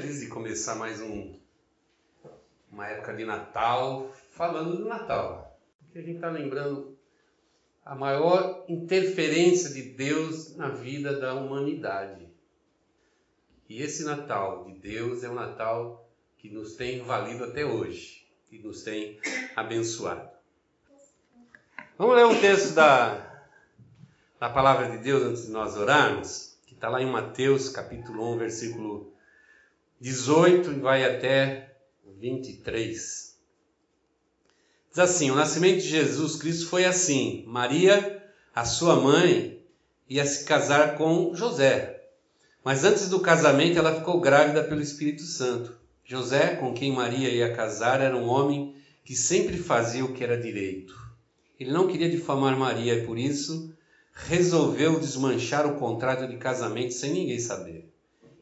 feliz de começar mais um, uma época de Natal falando do Natal. Porque a gente está lembrando a maior interferência de Deus na vida da humanidade. E esse Natal de Deus é um Natal que nos tem valido até hoje e nos tem abençoado. Vamos ler um texto da, da palavra de Deus antes de nós orarmos, que está lá em Mateus capítulo 1, versículo 18 e vai até 23. Diz assim: O nascimento de Jesus Cristo foi assim. Maria, a sua mãe, ia se casar com José. Mas antes do casamento, ela ficou grávida pelo Espírito Santo. José, com quem Maria ia casar, era um homem que sempre fazia o que era direito. Ele não queria difamar Maria e por isso resolveu desmanchar o contrato de casamento sem ninguém saber.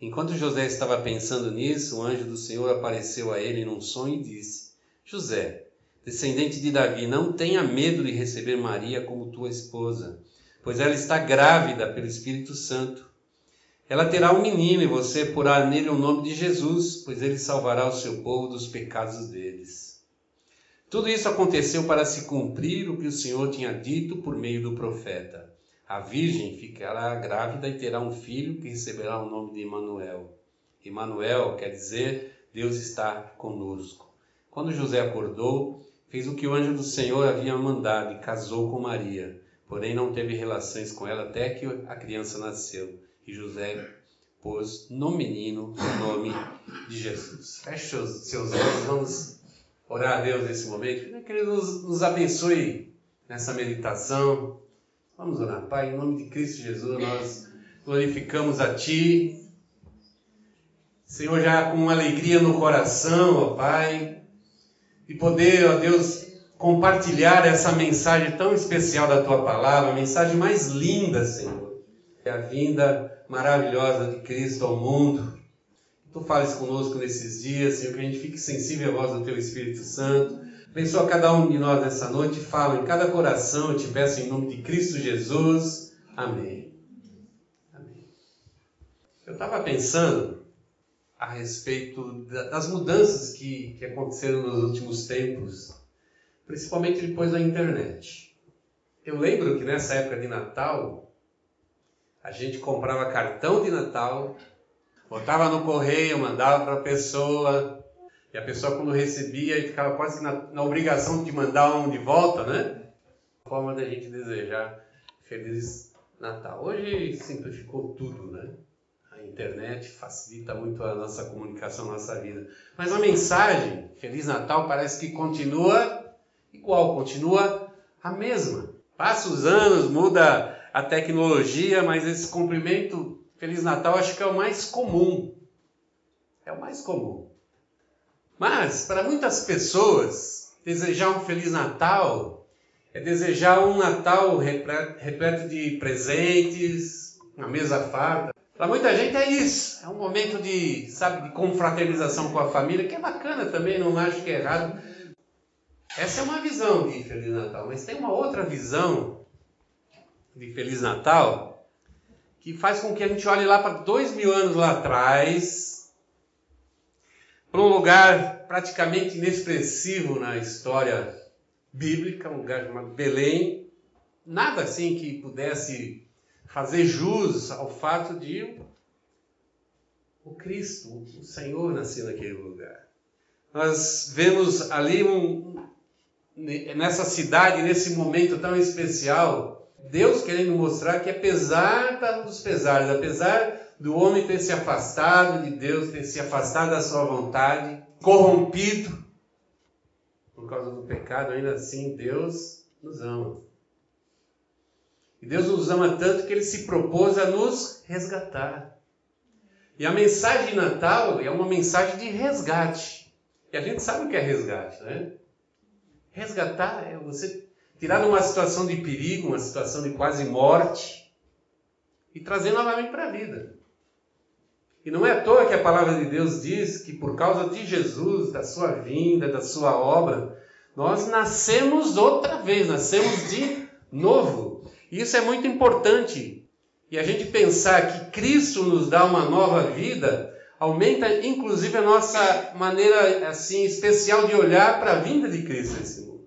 Enquanto José estava pensando nisso, o anjo do Senhor apareceu a ele num sonho e disse: José, descendente de Davi, não tenha medo de receber Maria como tua esposa, pois ela está grávida pelo Espírito Santo. Ela terá um menino e você porá nele o nome de Jesus, pois ele salvará o seu povo dos pecados deles. Tudo isso aconteceu para se cumprir o que o Senhor tinha dito por meio do profeta. A virgem ficará grávida e terá um filho que receberá o nome de Emanuel. Emanuel quer dizer Deus está conosco. Quando José acordou, fez o que o anjo do Senhor havia mandado e casou com Maria. Porém não teve relações com ela até que a criança nasceu. E José pôs no menino o nome de Jesus. Feche seus olhos, vamos orar a Deus nesse momento. Que Ele nos, nos abençoe nessa meditação Vamos orar. Pai, em nome de Cristo Jesus, nós glorificamos a Ti. Senhor, já com alegria no coração, ó Pai, de poder, ó Deus, compartilhar essa mensagem tão especial da Tua palavra, a mensagem mais linda, Senhor. É a vinda maravilhosa de Cristo ao mundo. Tu fales conosco nesses dias, Senhor, que a gente fique sensível à voz do Teu Espírito Santo Abençoa cada um de nós nessa noite, fala em cada coração, eu te peço em nome de Cristo Jesus. Amém. Amém. Eu estava pensando a respeito das mudanças que, que aconteceram nos últimos tempos, principalmente depois da internet. Eu lembro que nessa época de Natal, a gente comprava cartão de Natal, botava no correio, mandava para a pessoa, e a pessoa, quando recebia, ficava quase na, na obrigação de mandar um de volta, né? Forma da gente desejar Feliz Natal. Hoje simplificou tudo, né? A internet facilita muito a nossa comunicação, a nossa vida. Mas a mensagem, Feliz Natal, parece que continua igual, continua a mesma. Passa os anos, muda a tecnologia, mas esse cumprimento Feliz Natal acho que é o mais comum. É o mais comum. Mas, para muitas pessoas, desejar um Feliz Natal é desejar um Natal repleto de presentes, uma mesa farta. Para muita gente é isso, é um momento de, sabe, de confraternização com a família, que é bacana também, não acho que é errado. Essa é uma visão de Feliz Natal, mas tem uma outra visão de Feliz Natal que faz com que a gente olhe lá para dois mil anos lá atrás para um lugar praticamente inexpressivo na história bíblica, um lugar chamado Belém. Nada assim que pudesse fazer jus ao fato de o Cristo, o Senhor, nascer naquele lugar. Nós vemos ali um, nessa cidade, nesse momento tão especial, Deus querendo mostrar que apesar dos pesares, apesar do homem ter se afastado de Deus, ter se afastado da sua vontade, corrompido por causa do pecado, ainda assim Deus nos ama. E Deus nos ama tanto que ele se propôs a nos resgatar. E a mensagem de Natal é uma mensagem de resgate. E a gente sabe o que é resgate, né? Resgatar é você tirar numa situação de perigo, uma situação de quase morte, e trazer novamente para a vida. E não é à toa que a palavra de Deus diz que por causa de Jesus, da sua vinda, da sua obra, nós nascemos outra vez, nascemos de novo. E isso é muito importante. E a gente pensar que Cristo nos dá uma nova vida, aumenta inclusive a nossa maneira assim especial de olhar para a vinda de Cristo nesse mundo.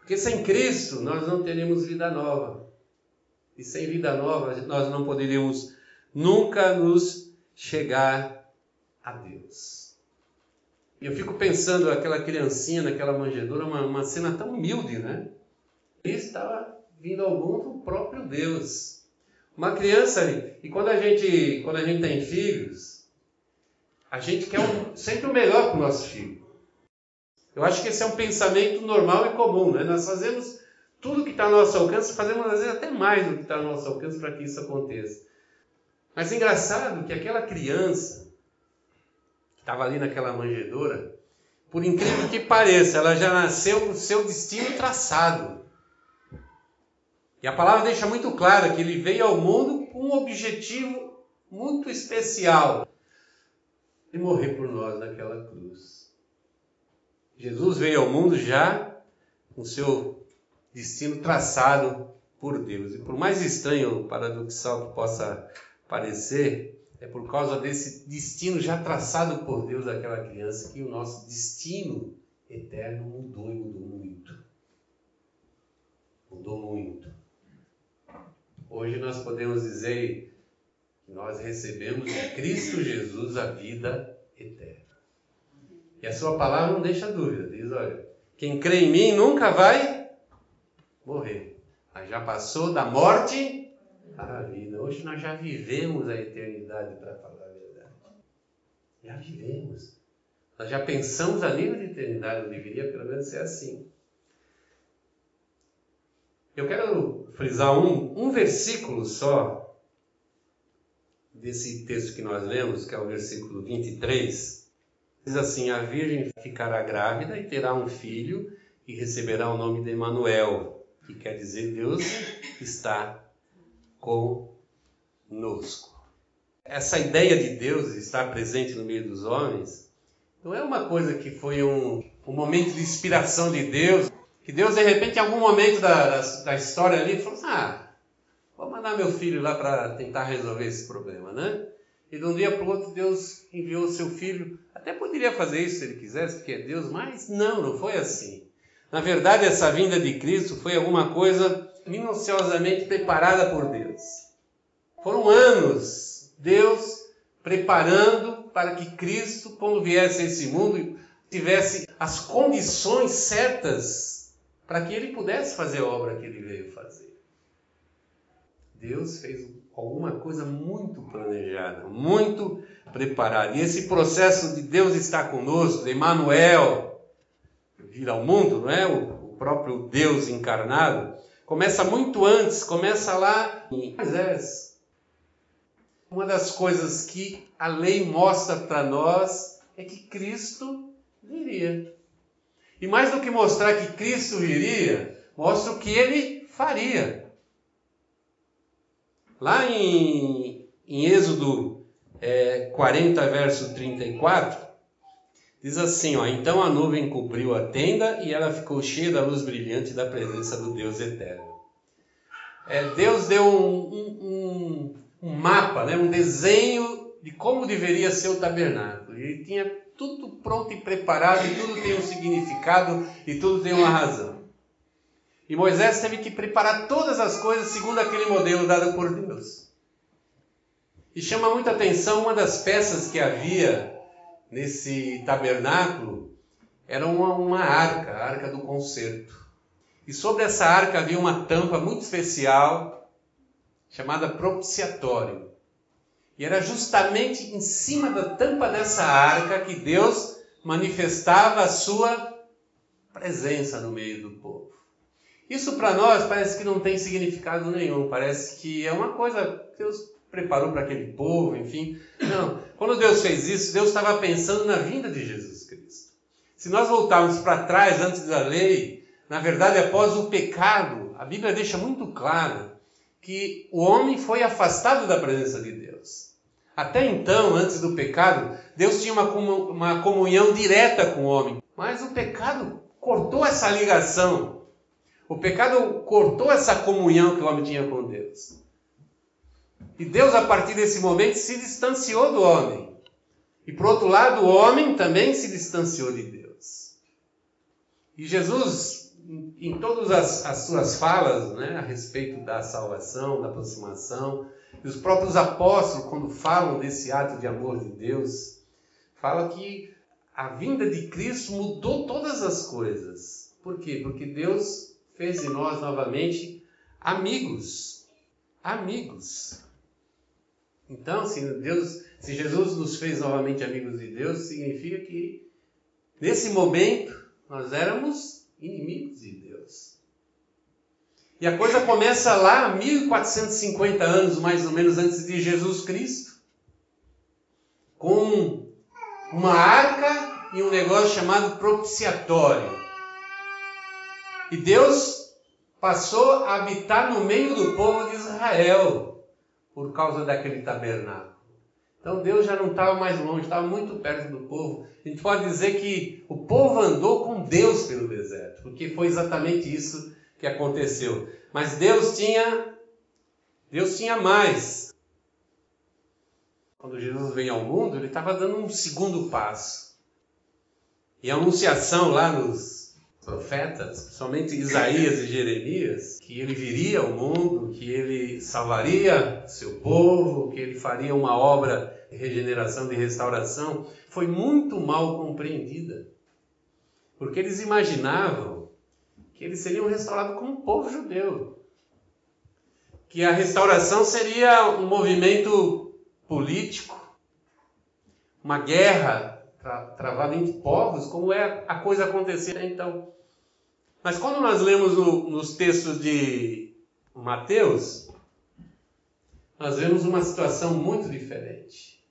Porque sem Cristo nós não teremos vida nova. E sem vida nova nós não poderíamos nunca nos chegar a Deus. Eu fico pensando aquela criancinha naquela manjedoura, uma, uma cena tão humilde, né? Ele estava vindo ao mundo o próprio Deus. Uma criança, e quando a gente, quando a gente tem filhos, a gente quer um, sempre o melhor para o nosso filho. Eu acho que esse é um pensamento normal e comum, né? Nós fazemos tudo que está ao nosso alcance, fazemos às vezes até mais do que está ao nosso alcance para que isso aconteça. Mas engraçado que aquela criança que estava ali naquela manjedoura, por incrível que pareça, ela já nasceu com o seu destino traçado. E a palavra deixa muito claro que ele veio ao mundo com um objetivo muito especial de morrer por nós naquela cruz. Jesus veio ao mundo já com seu destino traçado por Deus. E por mais estranho, paradoxal que possa parecer, é por causa desse destino já traçado por Deus daquela criança que o nosso destino eterno mudou e mudou muito. Mudou muito. Hoje nós podemos dizer que nós recebemos de Cristo Jesus a vida eterna. E a sua palavra não deixa dúvida. Diz, olha, quem crê em mim nunca vai morrer. Mas já passou da morte à vida. Hoje nós já vivemos a eternidade, para falar a verdade. Já vivemos. Nós já pensamos a nível de eternidade, deveria pelo menos ser assim. Eu quero frisar um, um versículo só desse texto que nós lemos, que é o versículo 23. Diz assim: A Virgem ficará grávida e terá um filho e receberá o nome de Emanuel, que quer dizer Deus está conosco. Essa ideia de Deus estar presente no meio dos homens não é uma coisa que foi um, um momento de inspiração de Deus, que Deus, de repente, em algum momento da, da, da história ali, falou assim, ah, vou mandar meu filho lá para tentar resolver esse problema, né? E de um dia para o outro, Deus enviou seu filho. Até poderia fazer isso se ele quisesse, porque é Deus, mas não, não foi assim. Na verdade, essa vinda de Cristo foi alguma coisa minuciosamente preparada por Deus. Foram anos Deus preparando para que Cristo, quando viesse a esse mundo, tivesse as condições certas para que ele pudesse fazer a obra que ele veio fazer. Deus fez alguma coisa muito planejada, muito preparada. E esse processo de Deus estar conosco, de Emmanuel vir ao mundo, não é? O, próprio Deus encarnado, começa muito antes, começa lá em Moisés. Uma das coisas que a lei mostra para nós é que Cristo viria. E mais do que mostrar que Cristo viria, mostra o que ele faria. Lá em, em Êxodo é, 40, verso 34, diz assim: ó, Então a nuvem cobriu a tenda e ela ficou cheia da luz brilhante da presença do Deus eterno. É, Deus deu um, um, um, mapa, né, um desenho de como deveria ser o tabernáculo. Ele tinha tudo pronto e preparado, e tudo tem um significado e tudo tem uma razão. E Moisés teve que preparar todas as coisas segundo aquele modelo dado por Deus. E chama muita atenção uma das peças que havia nesse tabernáculo era uma, uma arca, a arca do concerto. E sobre essa arca havia uma tampa muito especial chamada propiciatório. E era justamente em cima da tampa dessa arca que Deus manifestava a sua presença no meio do povo. Isso para nós parece que não tem significado nenhum, parece que é uma coisa Deus preparou para aquele povo, enfim. Não, quando Deus fez isso, Deus estava pensando na vinda de Jesus Cristo. Se nós voltarmos para trás antes da lei, na verdade, após o pecado, a Bíblia deixa muito claro que o homem foi afastado da presença de Deus. Até então, antes do pecado, Deus tinha uma, comunhão direta com o homem. Mas o pecado cortou essa ligação. O pecado cortou essa comunhão que o homem tinha com Deus. E Deus, a partir desse momento, se distanciou do homem. E por outro lado, o homem também se distanciou de Deus. E Jesus, em todas as, as suas falas né, a respeito da salvação, da aproximação, e os próprios apóstolos, quando falam desse ato de amor de Deus, falam que a vinda de Cristo mudou todas as coisas. Por quê? Porque Deus fez de nós novamente amigos. Amigos. Então, se Deus, se Jesus nos fez novamente amigos de Deus, significa que nesse momento nós éramos inimigos de Deus. E a coisa começa lá, 1450 anos mais ou menos antes de Jesus Cristo, com uma arca e um negócio chamado propiciatório. E Deus passou a habitar no meio do povo de Israel por causa daquele tabernáculo. Então Deus já não estava mais longe, estava muito perto do povo. A gente pode dizer que o povo andou com Deus pelo deserto, porque foi exatamente isso que aconteceu. Mas Deus tinha Deus tinha mais. Quando Jesus veio ao mundo, ele estava dando um segundo passo. E a anunciação lá nos profetas, principalmente Isaías e Jeremias, que ele viria ao mundo, que ele salvaria seu povo, que ele faria uma obra de regeneração, de restauração, foi muito mal compreendida. Porque eles imaginavam que eles seriam restaurados como o povo judeu. Que a restauração seria um movimento político, uma guerra tra travada entre povos, como é a coisa acontecer então. Mas quando nós lemos no, nos textos de Mateus, nós vemos uma situação muito diferente.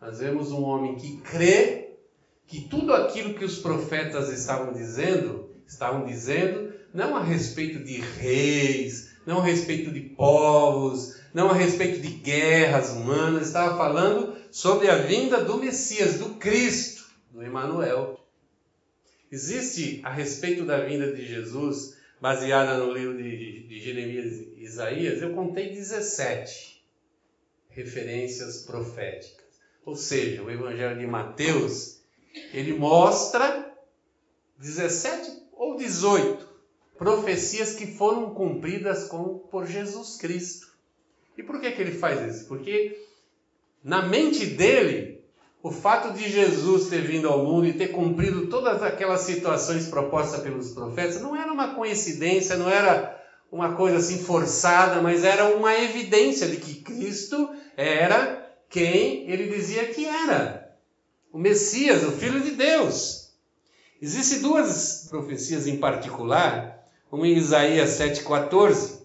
Nós vemos um homem que crê que tudo aquilo que os profetas estavam dizendo, estavam dizendo, não a respeito de reis, não a respeito de povos, não a respeito de guerras humanas, estava falando sobre a vinda do Messias, do Cristo, do Emanuel. Existe a respeito da vinda de Jesus, baseada no livro de, de Jeremias e Isaías, eu contei 17 referências proféticas. Ou seja, o Evangelho de Mateus, ele mostra 17 ou 18 profecias que foram cumpridas com, por Jesus Cristo. E por que, que ele faz isso? Porque na mente dele, o fato de Jesus ter vindo ao mundo e ter cumprido todas aquelas situações propostas pelos profetas não era uma coincidência, não era uma coisa assim forçada, mas era uma evidência de que Cristo era quem ele dizia que era: o Messias, o Filho de Deus. Existem duas profecias em particular, uma em Isaías 7,14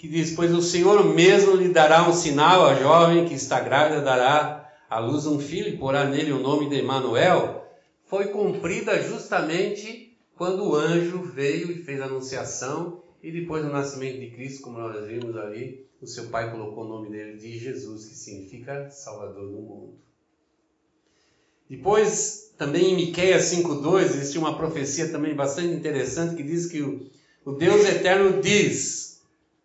que diz: Pois o Senhor mesmo lhe dará um sinal, a jovem que está grávida dará à luz um filho e porá nele o nome de Emanuel, foi cumprida justamente quando o anjo veio e fez a anunciação, e depois do nascimento de Cristo, como nós vimos ali, o seu pai colocou o nome dele de Jesus, que significa Salvador do mundo. Depois, também em Miqueias 5,2, existe uma profecia também bastante interessante que diz que o, o Deus eterno diz: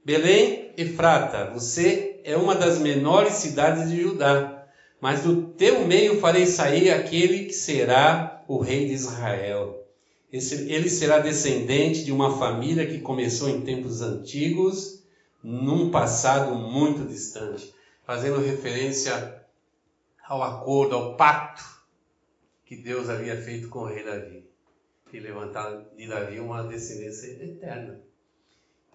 Belém, Efrata, você é uma das menores cidades de Judá, mas do teu meio farei sair aquele que será o rei de Israel. ele será descendente de uma família que começou em tempos antigos, num passado muito distante, fazendo referência ao acordo, ao pacto que Deus havia feito com o rei Davi, e levantar de Davi uma descendência eterna.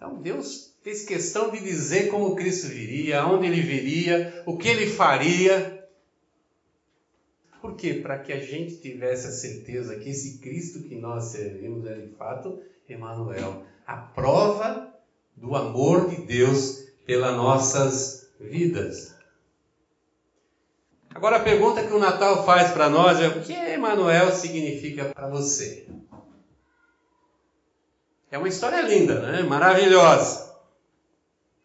Então Deus fez questão de dizer como Cristo viria, aonde ele viria, o que ele faria. Por quê? Para que a gente tivesse a certeza que esse Cristo que nós servimos é de fato Emmanuel, a prova do amor de Deus pelas nossas vidas. Agora a pergunta que o Natal faz para nós é: o que Emmanuel significa para você? É uma história linda, né? maravilhosa.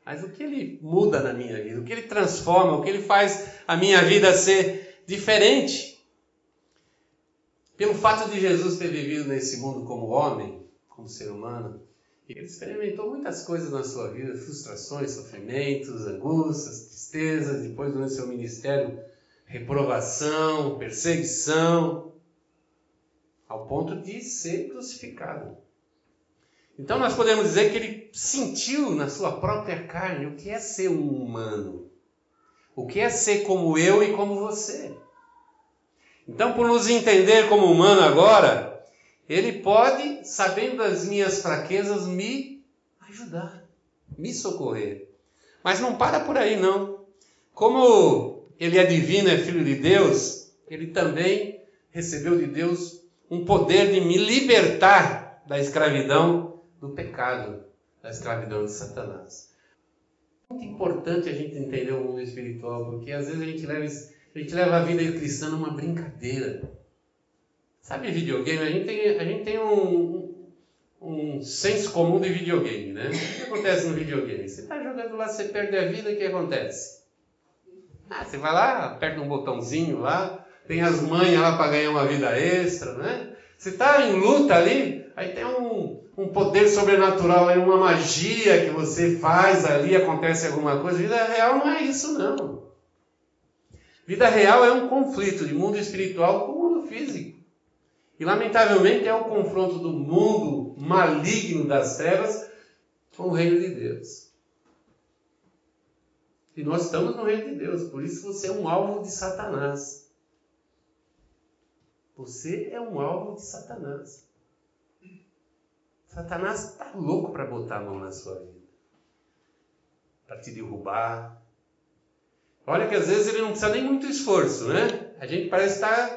Mas o que ele muda na minha vida? O que ele transforma? O que ele faz a minha vida ser diferente? Pelo fato de Jesus ter vivido nesse mundo como homem, como ser humano, ele experimentou muitas coisas na sua vida, frustrações, sofrimentos, angústias, tristezas. Depois, durante seu ministério, reprovação, perseguição, ao ponto de ser crucificado. Então nós podemos dizer que ele sentiu na sua própria carne o que é ser um humano, o que é ser como eu e como você. Então, por nos entender como humano agora, ele pode, sabendo das minhas fraquezas, me ajudar, me socorrer. Mas não para por aí, não. Como ele é divino, é filho de Deus, ele também recebeu de Deus um poder de me libertar da escravidão do pecado, da escravidão de Satanás. Muito importante a gente entender o mundo espiritual, porque às vezes a gente leva, a, gente leva a vida cristã numa brincadeira. Sabe videogame? A gente tem, a gente tem um, um, um senso comum de videogame, né? O que acontece no videogame? Você está jogando lá, você perde a vida, o que acontece? Ah, você vai lá, aperta um botãozinho lá, tem as manhas lá para ganhar uma vida extra, né? Você está em luta ali, aí tem um, um poder sobrenatural, aí uma magia que você faz ali, acontece alguma coisa. Vida real não é isso, não. Vida real é um conflito de mundo espiritual com o mundo físico. E lamentavelmente é o confronto do mundo maligno das trevas com o reino de Deus. E nós estamos no reino de Deus, por isso você é um alvo de Satanás. Você é um alvo de Satanás. Satanás está louco para botar a mão na sua vida, para te derrubar. Olha que às vezes ele não precisa nem muito esforço, né? A gente parece estar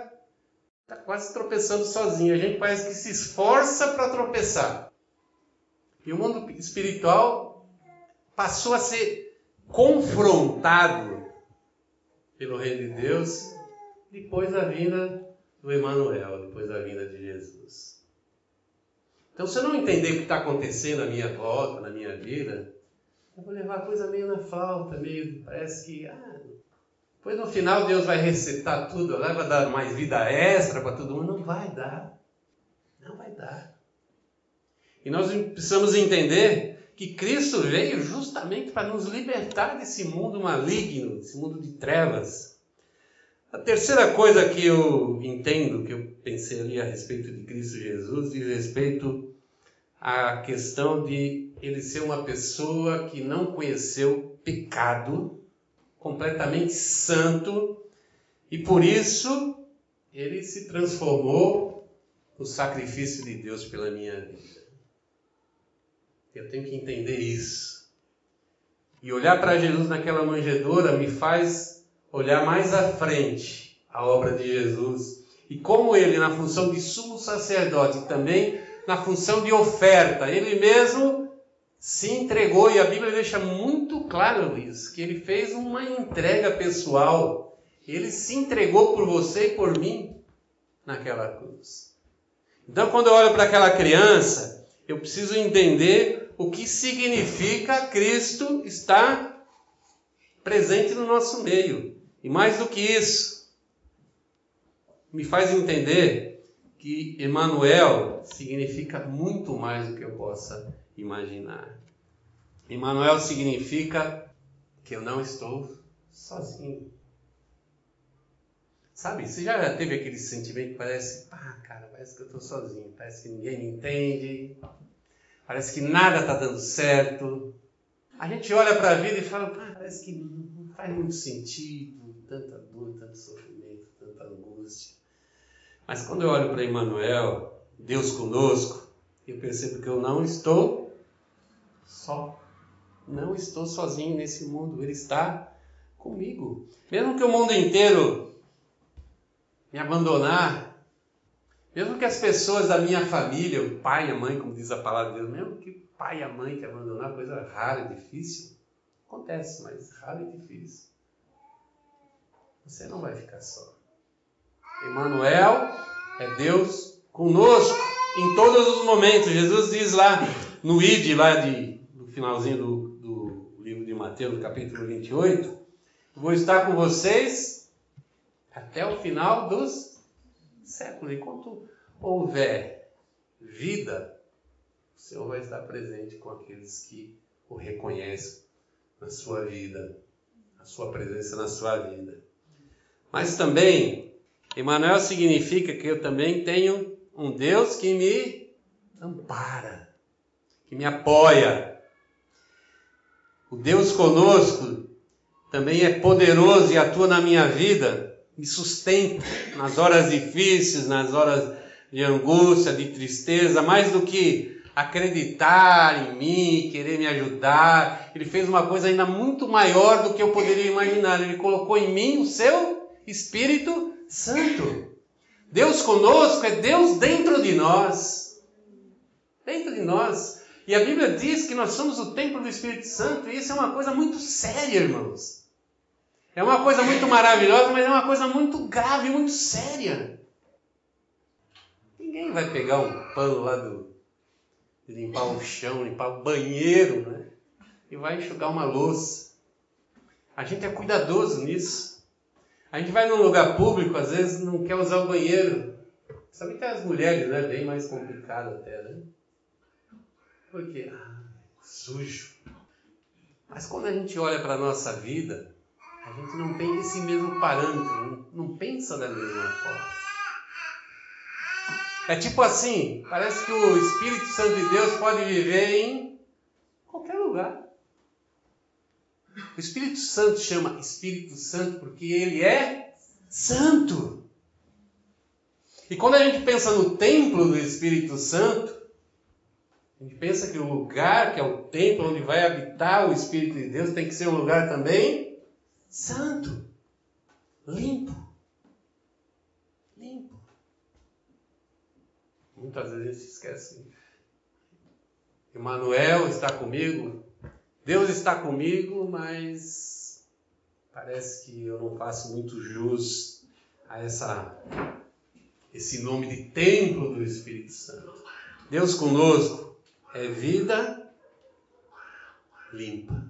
tá, tá quase tropeçando sozinho. A gente parece que se esforça para tropeçar. E o mundo espiritual passou a ser confrontado pelo Reino de Deus depois da vinda do Emanuel, depois da vinda de Jesus. Então, se eu não entender o que está acontecendo na minha volta, na minha vida, eu vou levar a coisa meio na flauta, meio. Parece que. Ah, depois no final Deus vai recetar tudo, vai dar mais vida extra para todo mundo. Não vai dar. Não vai dar. E nós precisamos entender que Cristo veio justamente para nos libertar desse mundo maligno, desse mundo de trevas. A terceira coisa que eu entendo, que eu pensei ali a respeito de Cristo Jesus, diz respeito à questão de ele ser uma pessoa que não conheceu pecado, completamente santo, e por isso ele se transformou no sacrifício de Deus pela minha vida. Eu tenho que entender isso. E olhar para Jesus naquela manjedoura me faz olhar mais à frente a obra de Jesus e como ele, na função de sumo sacerdote, também na função de oferta, ele mesmo se entregou, e a Bíblia deixa muito claro isso, que ele fez uma entrega pessoal, ele se entregou por você e por mim naquela cruz. Então, quando eu olho para aquela criança, eu preciso entender o que significa Cristo estar presente no nosso meio. E mais do que isso, me faz entender que Emmanuel significa muito mais do que eu possa imaginar. Emmanuel significa que eu não estou sozinho. Sabe, você já teve aquele sentimento que parece, ah, cara, parece que eu estou sozinho, parece que ninguém me entende, parece que nada está dando certo. A gente olha para a vida e fala, ah, parece que não faz muito sentido tanta dor, tanto sofrimento. Mas quando eu olho para Emmanuel, Deus conosco, eu percebo que eu não estou só. Não estou sozinho nesse mundo, Ele está comigo. Mesmo que o mundo inteiro me abandonar, mesmo que as pessoas da minha família, o pai e a mãe, como diz a palavra de Deus, mesmo que o pai e a mãe te abandonar, coisa rara e difícil, acontece, mas raro e difícil. Você não vai ficar só. Emmanuel é Deus conosco em todos os momentos. Jesus diz lá no ID, lá de, no finalzinho do, do livro de Mateus, no capítulo 28, vou estar com vocês até o final dos séculos. Enquanto houver vida, o Senhor vai estar presente com aqueles que o reconhecem na sua vida, a sua presença na sua vida. Mas também, Emmanuel significa que eu também tenho um Deus que me ampara, que me apoia. O Deus conosco também é poderoso e atua na minha vida, me sustenta nas horas difíceis, nas horas de angústia, de tristeza, mais do que acreditar em mim, querer me ajudar. Ele fez uma coisa ainda muito maior do que eu poderia imaginar. Ele colocou em mim o seu Espírito Santo. Deus conosco é Deus dentro de nós. Dentro de nós. E a Bíblia diz que nós somos o templo do Espírito Santo, e isso é uma coisa muito séria, irmãos. É uma coisa muito maravilhosa, mas é uma coisa muito grave, muito séria. Ninguém vai pegar um pano lá do. limpar o chão, limpar o banheiro, né? E vai enxugar uma louça. A gente é cuidadoso nisso. A gente vai num lugar público, às vezes não quer usar o banheiro. Sabe que as mulheres, né? Bem mais complicado até, né? Porque ah, sujo. Mas quando a gente olha para a nossa vida, a gente não tem esse mesmo parâmetro, não, não pensa da mesma forma. É tipo assim, parece que o Espírito Santo de Deus pode viver em qualquer lugar. O Espírito Santo chama Espírito Santo porque ele é santo. E quando a gente pensa no templo do Espírito Santo, a gente pensa que o lugar que é o templo onde vai habitar o Espírito de Deus tem que ser um lugar também santo, limpo. Limpo. Muitas vezes a gente esquece. Emmanuel está comigo, Deus está comigo, mas parece que eu não faço muito jus a essa, esse nome de templo do Espírito Santo. Deus conosco é vida limpa.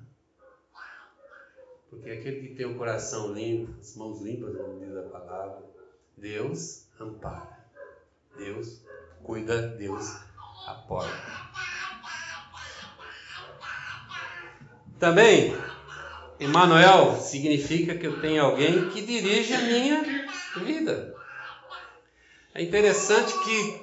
Porque aquele que tem o coração limpo, as mãos limpas, como diz a palavra, Deus ampara. Deus cuida, Deus apoia. Também, Emmanuel significa que eu tenho alguém que dirige a minha vida. É interessante que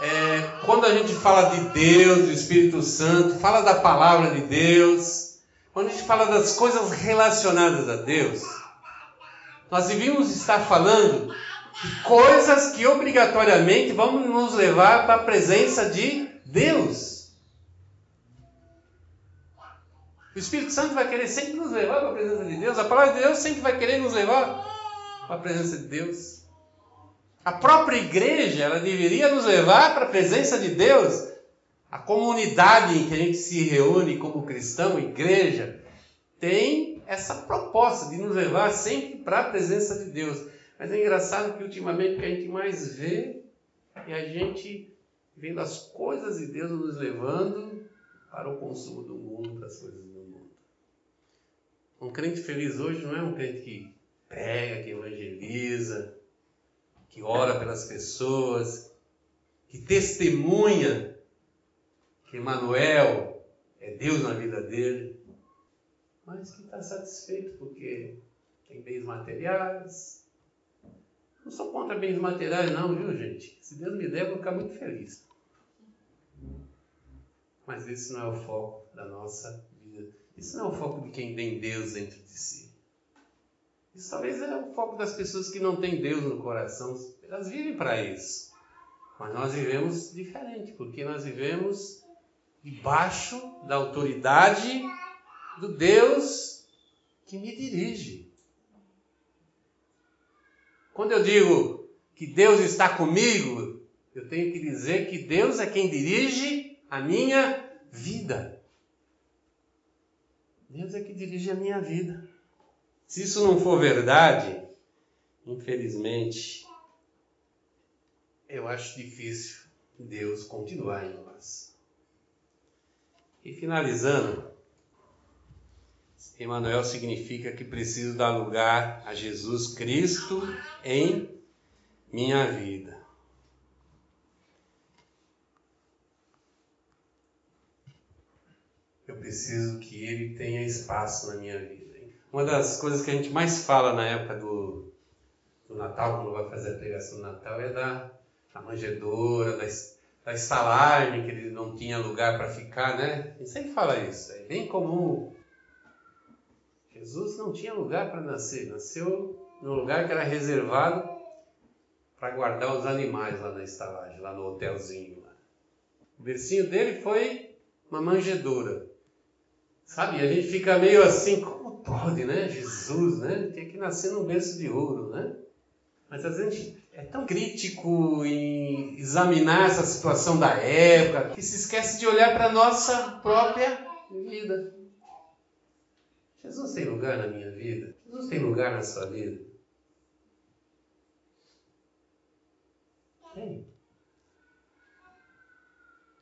é, quando a gente fala de Deus, do Espírito Santo, fala da palavra de Deus, quando a gente fala das coisas relacionadas a Deus, nós devíamos estar falando de coisas que obrigatoriamente vão nos levar para a presença de Deus. O Espírito Santo vai querer sempre nos levar para a presença de Deus. A palavra de Deus sempre vai querer nos levar para a presença de Deus. A própria igreja, ela deveria nos levar para a presença de Deus a comunidade em que a gente se reúne como cristão, igreja, tem essa proposta de nos levar sempre para a presença de Deus. Mas é engraçado que ultimamente o que a gente mais vê é a gente vendo as coisas de Deus nos levando para o consumo do mundo, para as coisas do mundo. Um crente feliz hoje não é um crente que prega, que evangeliza, que ora pelas pessoas, que testemunha que Emmanuel é Deus na vida dele, mas que está satisfeito porque tem bens materiais. Não sou contra bens materiais, não, viu, gente? Se Deus me der, eu vou ficar muito feliz. Mas esse não é o foco da nossa. Isso não é o foco de quem tem Deus dentro de si. Isso talvez é o foco das pessoas que não têm Deus no coração. Elas vivem para isso. Mas nós vivemos diferente, porque nós vivemos debaixo da autoridade do Deus que me dirige. Quando eu digo que Deus está comigo, eu tenho que dizer que Deus é quem dirige a minha vida. Deus é que dirige a minha vida. Se isso não for verdade, infelizmente, eu acho difícil Deus continuar em nós. E finalizando, Emmanuel significa que preciso dar lugar a Jesus Cristo em minha vida. Eu preciso que ele tenha espaço na minha vida. Uma das coisas que a gente mais fala na época do, do Natal, quando vai fazer a pregação do Natal, é da, da manjedoura, da, da que ele não tinha lugar para ficar, né? Ele sempre fala isso, é bem comum. Jesus não tinha lugar para nascer, nasceu num lugar que era reservado para guardar os animais lá na estalagem, lá no hotelzinho. Lá. O bercinho dele foi uma manjedoura. Sabe, a gente fica meio assim, como pode, né? Jesus, né? Tem que nascer num berço de ouro, né? Mas a gente é tão crítico em examinar essa situação da época que se esquece de olhar para a nossa própria vida. Jesus tem lugar na minha vida? Jesus tem lugar na sua vida? Tem.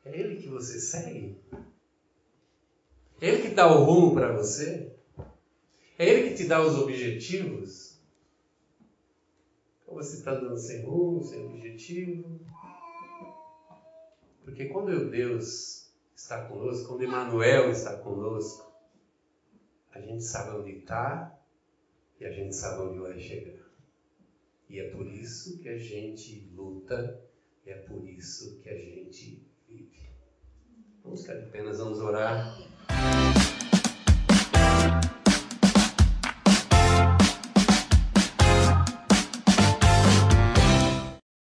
É Ele que você segue? Ele que dá o rumo para você? É Ele que te dá os objetivos? Ou você está dando sem rumo, sem objetivo? Porque quando Deus está conosco, quando Emmanuel está conosco, a gente sabe onde está e a gente sabe onde vai chegar. E é por isso que a gente luta, é por isso que a gente. Vamos ficar de apenas vamos orar.